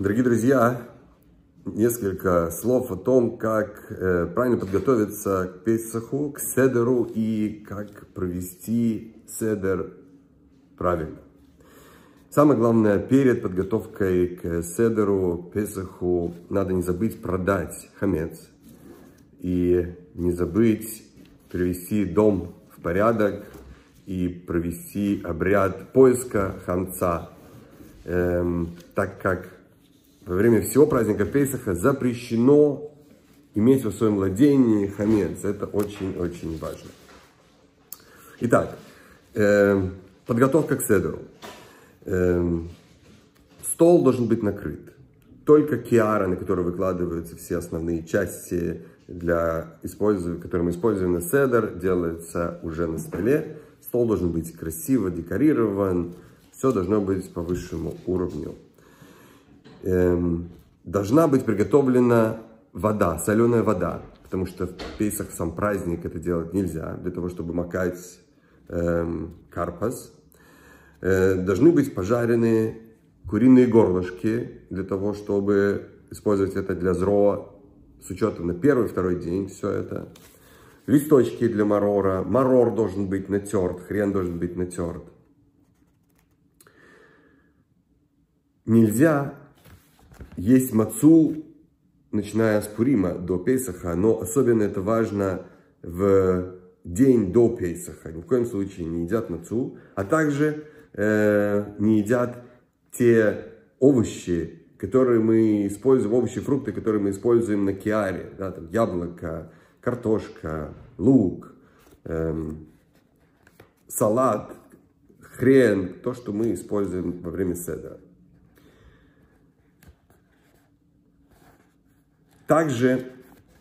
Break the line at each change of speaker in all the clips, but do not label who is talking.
Дорогие друзья, несколько слов о том, как э, правильно подготовиться к Песаху, к Седеру и как провести Седер правильно. Самое главное, перед подготовкой к Седеру, Песаху, надо не забыть продать хамец и не забыть привести дом в порядок и провести обряд поиска хамца, эм, так как во время всего праздника Песаха запрещено иметь в своем владении хамец. Это очень-очень важно. Итак, э, подготовка к седеру. Э, стол должен быть накрыт. Только киара, на которой выкладываются все основные части, для использования, которые мы используем на седер, делается уже на столе. Стол должен быть красиво декорирован. Все должно быть по высшему уровню эм, должна быть приготовлена вода, соленая вода, потому что в Песах сам праздник это делать нельзя, для того, чтобы макать эм, карпас. Э, должны быть пожаренные куриные горлышки, для того, чтобы использовать это для зроа, с учетом на первый, второй день, все это. Листочки для марора, марор должен быть натерт, хрен должен быть натерт. Нельзя есть мацу, начиная с Пурима до Песаха, но особенно это важно в день до Песаха. Ни в коем случае не едят мацу, а также э, не едят те овощи, которые мы используем, овощи, фрукты, которые мы используем на киаре, да, там яблоко, картошка, лук, эм, салат, хрен, то, что мы используем во время седра. Также,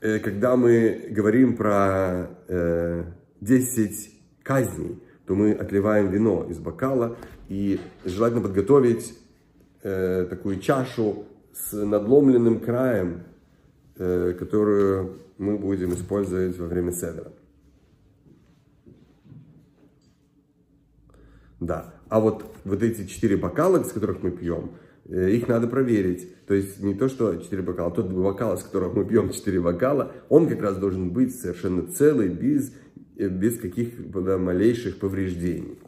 э, когда мы говорим про 10 э, казней, то мы отливаем вино из бокала и желательно подготовить э, такую чашу с надломленным краем, которую мы будем использовать во время седра. Да, а вот, вот эти четыре бокала, с которых мы пьем, их надо проверить. То есть не то, что 4 бокала, а тот бокал, с которого мы пьем 4 бокала, он как раз должен быть совершенно целый, без, э, без каких-то малейших повреждений.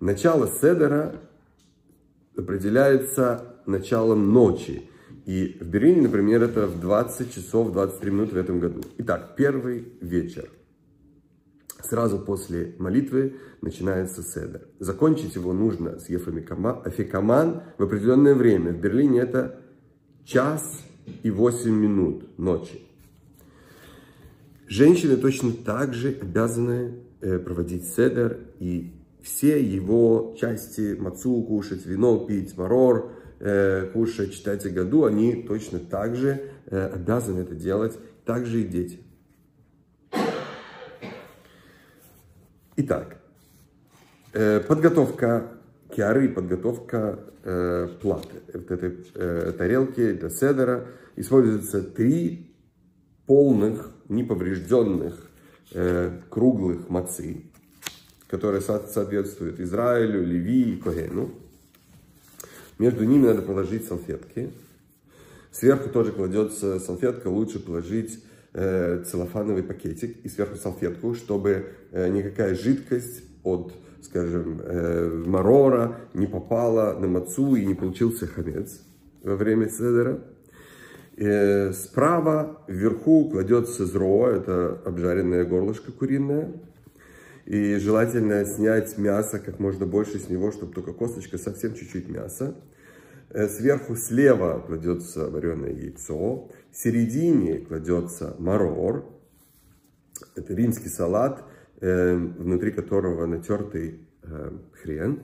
Начало седера определяется началом ночи. И в Берлине, например, это в 20 часов 23 минуты в этом году. Итак, первый вечер – Сразу после молитвы начинается седер. Закончить его нужно с Ефамикаман в определенное время. В Берлине это час и 8 минут ночи. Женщины точно так же обязаны э, проводить седер и все его части, мацу кушать, вино пить, марор э, кушать, читать году, они точно так же э, обязаны это делать, также и дети. Итак, э, подготовка киары, подготовка э, платы, вот этой э, тарелки для седера. Используются три полных, неповрежденных, круглых мацы, которые соответствуют Израилю, Ливии и Когену. Между ними надо положить салфетки. Сверху тоже кладется салфетка, лучше положить э, целлофановый пакетик и сверху салфетку, чтобы э, никакая жидкость от, скажем, э, марора не попала на мацу и не получился хамец во время седера. Э, справа вверху кладется зро, это обжаренное горлышко куриное. И желательно снять мясо как можно больше с него, чтобы только косточка, совсем чуть-чуть мяса. Э, сверху слева кладется вареное яйцо, в середине кладется марор, это римский салат, э, внутри которого натертый э, хрен.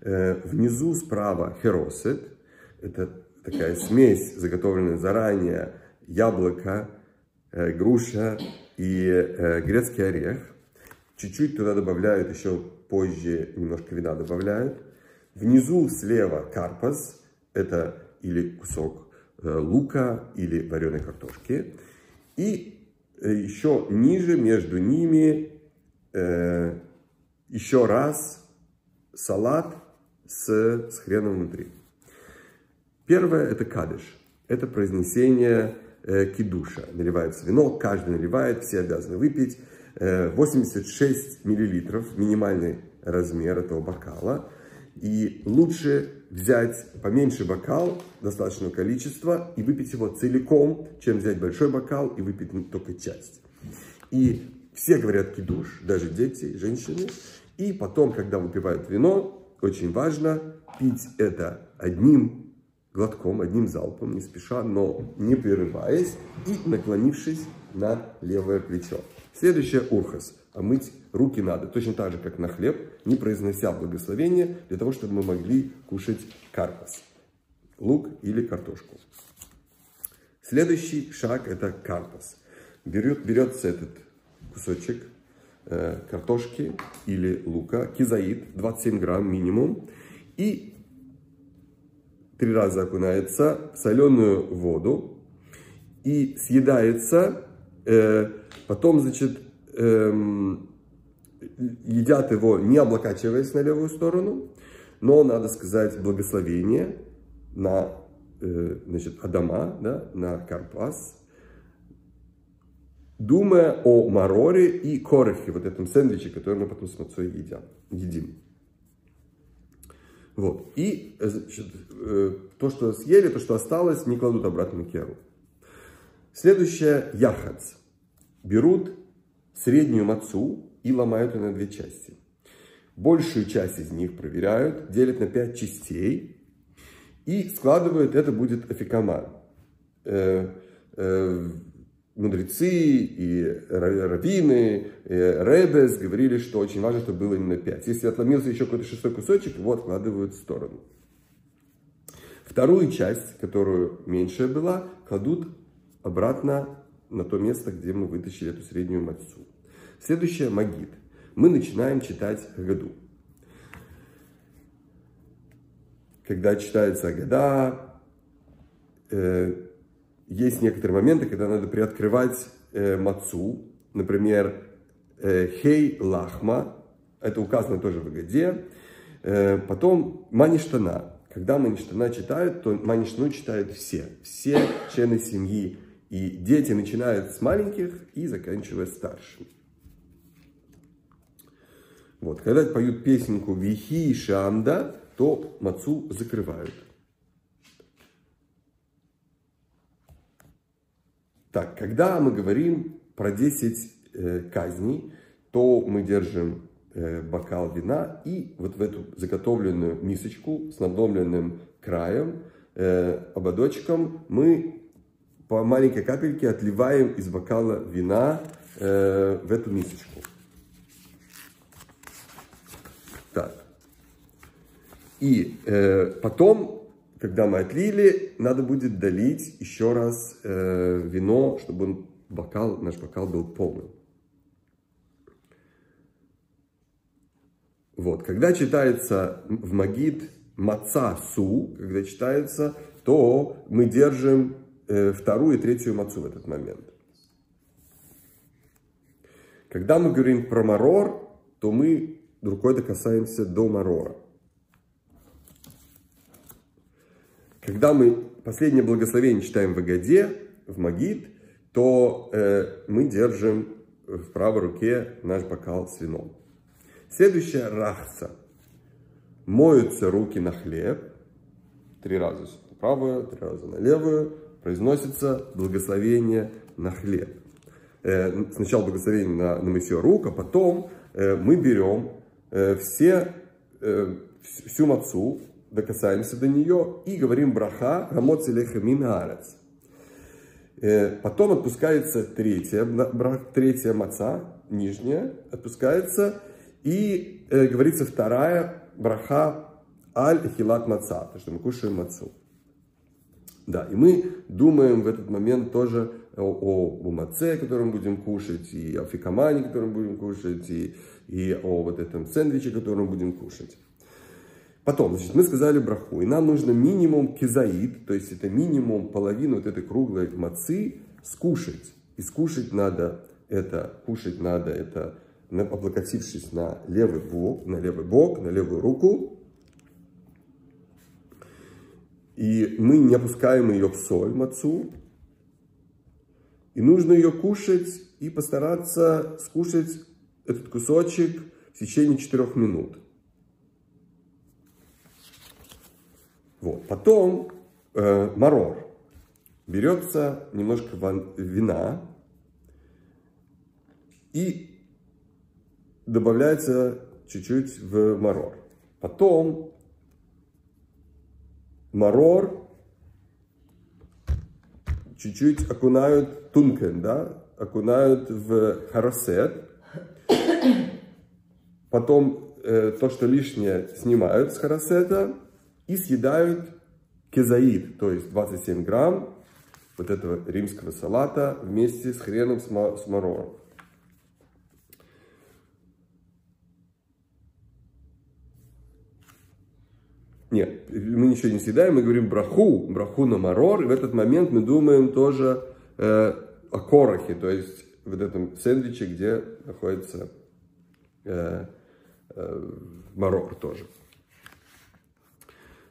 Внизу справа херосет, это такая смесь, заготовленная заранее, яблоко, груша и грецкий орех. Чуть-чуть туда добавляют, еще позже немножко вина добавляют. Внизу слева карпас, это или кусок э, лука, или вареной картошки. И э, еще ниже, между ними, э, еще раз салат с, с хреном внутри. Первое – это кадыш. Это произнесение кидуша. Наливается вино, каждый наливает, все обязаны выпить. Э, 86 миллилитров – минимальный размер этого бокала. И лучше взять поменьше бокал, достаточного количества, и выпить его целиком, чем взять большой бокал и выпить только часть. И все говорят кидуш, даже дети, женщины. И потом, когда выпивают вино, очень важно пить это одним глотком, одним залпом, не спеша, но не прерываясь и наклонившись на левое плечо. Следующее урхас. А мыть руки надо, точно так же, как на хлеб, не произнося благословение, для того, чтобы мы могли кушать карпас, лук или картошку. Следующий шаг – это карпас. Берет, берется этот кусочек э, картошки или лука, кизаид, 27 грамм минимум, и три раза окунается в соленую воду и съедается, э, потом, значит, эм, едят его, не облокачиваясь на левую сторону, но, надо сказать, благословение на э, значит, Адама, да, на Карпас, думая о мароре и корохе, вот этом сэндвиче, который мы потом с мацой едим. едим. Вот. И значит, э, то, что съели, то, что осталось, не кладут обратно на керу. Следующее – яхац. Берут среднюю мацу и ломают ее на две части. Большую часть из них проверяют, делят на пять частей и складывают, это будет афикаман. Э, э, мудрецы и раввины, и ребес говорили, что очень важно, чтобы было именно пять. Если отломился еще какой-то шестой кусочек, его откладывают в сторону. Вторую часть, которую меньшая была, кладут обратно на то место, где мы вытащили эту среднюю мацу. Следующее – магид. Мы начинаем читать Агаду. Когда читается Агада, э, есть некоторые моменты, когда надо приоткрывать э, мацу. Например, э, хей лахма. Это указано тоже в Агаде. Э, потом маништана. Когда маништана читают, то маништану читают все. Все члены семьи. И дети начинают с маленьких и заканчивая старшими. Вот, когда поют песенку «Вихи Шамда», то мацу закрывают. Так, когда мы говорим про 10 э, казней, то мы держим э, бокал вина и вот в эту заготовленную мисочку с надломленным краем, э, ободочком мы по маленькой капельке отливаем из бокала вина э, в эту мисочку. Так. И э, потом, когда мы отлили, надо будет долить еще раз э, вино, чтобы он, бокал, наш бокал был полным. Вот, когда читается в Магид маца су, когда читается, то мы держим вторую и третью мацу в этот момент. Когда мы говорим про марор, то мы рукой докасаемся до марора. Когда мы последнее благословение читаем в Агаде, в Магид, то э, мы держим в правой руке наш бокал с вином. Следующее – рахца. Моются руки на хлеб. Три раза на правую, три раза на левую. Произносится благословение на хлеб. Э, сначала благословение на, на мытье рук, а потом э, мы берем э, все, всю мацу, докасаемся до нее и говорим браха рамот илеха мин э, Потом отпускается третья, третья маца, нижняя, отпускается и э, говорится вторая браха аль хилат маца, потому что мы кушаем мацу. Да, и мы думаем в этот момент тоже о, о, о маце, который мы будем кушать, и о фикамане, который мы будем кушать, и, и о вот этом сэндвиче, который мы будем кушать. Потом, значит, мы сказали браху, и нам нужно минимум кизаид, то есть это минимум половину вот этой круглой мацы скушать. И скушать надо это, кушать надо это, облокотившись на левый бок, на левый бок, на левую руку. И мы не опускаем ее в соль, мацу. И нужно ее кушать и постараться скушать этот кусочек в течение 4 минут. Вот. Потом э, марор. Берется немножко вина и добавляется чуть-чуть в марор. Потом марор чуть-чуть окунают тункен, да, окунают в харасет. Потом э, то, что лишнее, снимают с харасета и съедают кезаид, то есть 27 грамм вот этого римского салата вместе с хреном с, с марором. Нет, мы ничего не съедаем, мы говорим браху, браху на марор, и в этот момент мы думаем тоже э, о корохе, то есть в этом сэндвиче, где находится э, э, марор тоже.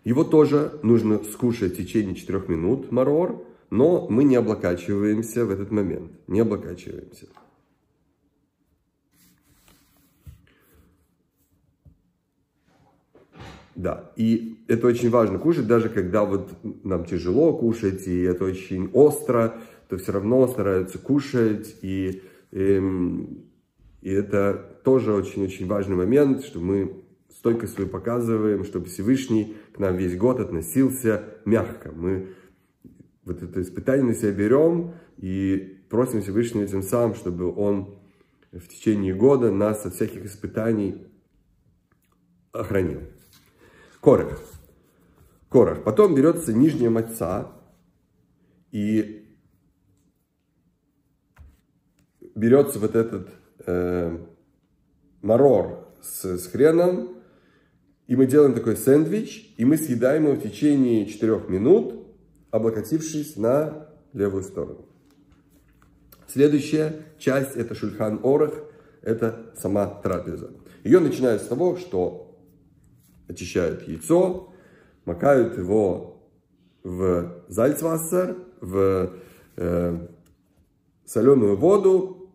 Его тоже нужно скушать в течение 4 минут, марор, но мы не облокачиваемся в этот момент, не облокачиваемся. Да, и это очень важно кушать, даже когда вот нам тяжело кушать, и это очень остро, то все равно стараются кушать, и, и, эм, и это тоже очень-очень важный момент, что мы стойкость свою показываем, чтобы Всевышний к нам весь год относился мягко. Мы вот это испытание на себя берем и просим Всевышнего тем самым, чтобы он в течение года нас от всяких испытаний охранил. Корах. Корах. Потом берется нижняя моча и берется вот этот э, марор с, с хреном, и мы делаем такой сэндвич, и мы съедаем его в течение 4 минут, облокотившись на левую сторону. Следующая часть это шульхан орах, это сама трапеза. Ее начинают с того, что очищают яйцо, макают его в зальцвассер, в э, соленую воду.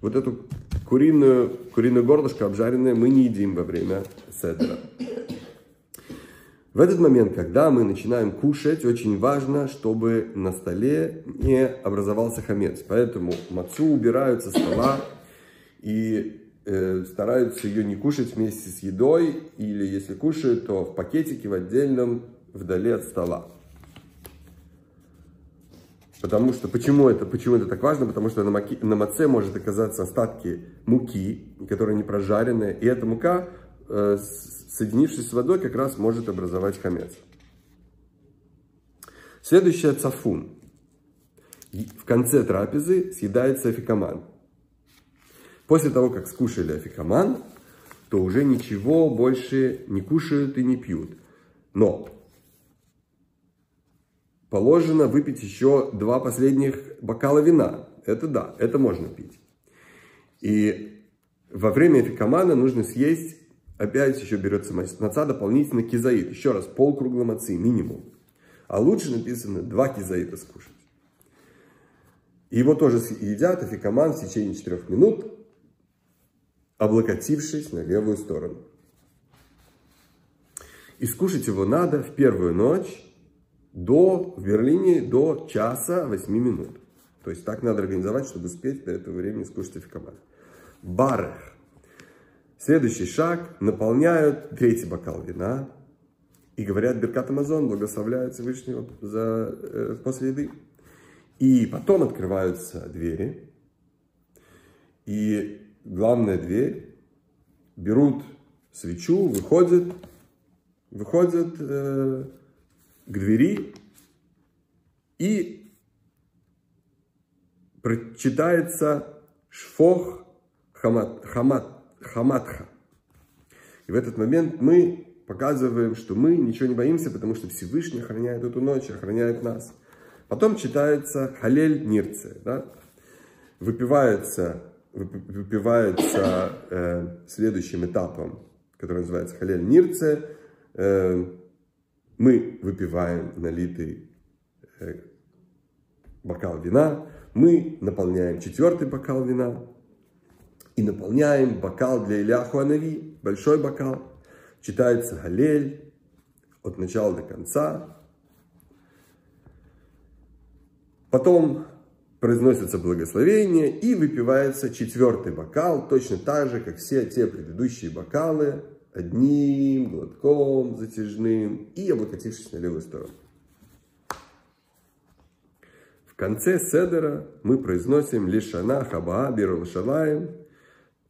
Вот эту куриную, куриную горлышко обжаренное мы не едим во время седра. В этот момент, когда мы начинаем кушать, очень важно, чтобы на столе не образовался хамец. Поэтому мацу убирают со стола и стараются ее не кушать вместе с едой, или если кушают, то в пакетике в отдельном, вдали от стола. Потому что, почему это, почему это так важно? Потому что на, маки, на маце может оказаться остатки муки, которая не прожаренная, и эта мука, э, соединившись с водой, как раз может образовать хамец. Следующее цафун. В конце трапезы съедается афикаман. После того, как скушали афикаман, то уже ничего больше не кушают и не пьют. Но положено выпить еще два последних бокала вина. Это да, это можно пить. И во время афикамана нужно съесть, опять еще берется маца дополнительно кизаид. Еще раз, полкруглой мацы минимум. А лучше написано два кизаида скушать. Его тоже едят афикаман в течение 4 минут облокотившись на левую сторону. И скушать его надо в первую ночь до, в Берлине до часа 8 минут. То есть так надо организовать, чтобы успеть до этого времени скушать афикамат. Барех. Следующий шаг. Наполняют третий бокал вина. И говорят Беркат Амазон, благословляют Всевышнего за, э, после еды. И потом открываются двери. И главная дверь, берут свечу, выходят, выходят э, к двери и прочитается шфох хамат, хамат, хаматха. И в этот момент мы показываем, что мы ничего не боимся, потому что Всевышний охраняет эту ночь, охраняет нас. Потом читается Халель Нирце, да? выпивается выпивается э, следующим этапом, который называется халель нирце, э, мы выпиваем налитый э, бокал вина, мы наполняем четвертый бокал вина и наполняем бокал для Ильяху Анави, большой бокал. Читается Галель от начала до конца. Потом произносится благословение и выпивается четвертый бокал, точно так же, как все те предыдущие бокалы, одним глотком затяжным и облокотившись на левую сторону. В конце Седера мы произносим Лишана Хаба Бирулшалаем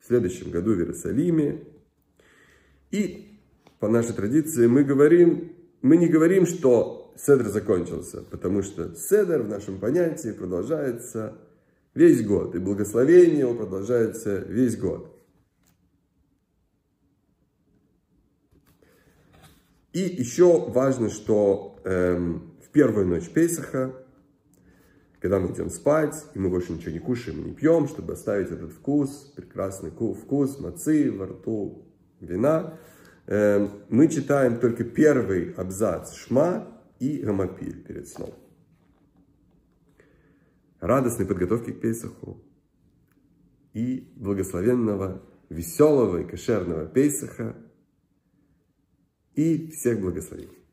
в следующем году в Иерусалиме. И по нашей традиции мы говорим, мы не говорим, что Седр закончился, потому что Седр в нашем понятии продолжается весь год, и благословение его продолжается весь год. И еще важно, что эм, в первую ночь Песаха когда мы идем спать, и мы больше ничего не кушаем не пьем, чтобы оставить этот вкус, прекрасный вкус мацы во рту вина, эм, мы читаем только первый абзац Шма и Гамапиль перед сном. Радостной подготовки к Песаху и благословенного, веселого и кошерного Песаха и всех благословений.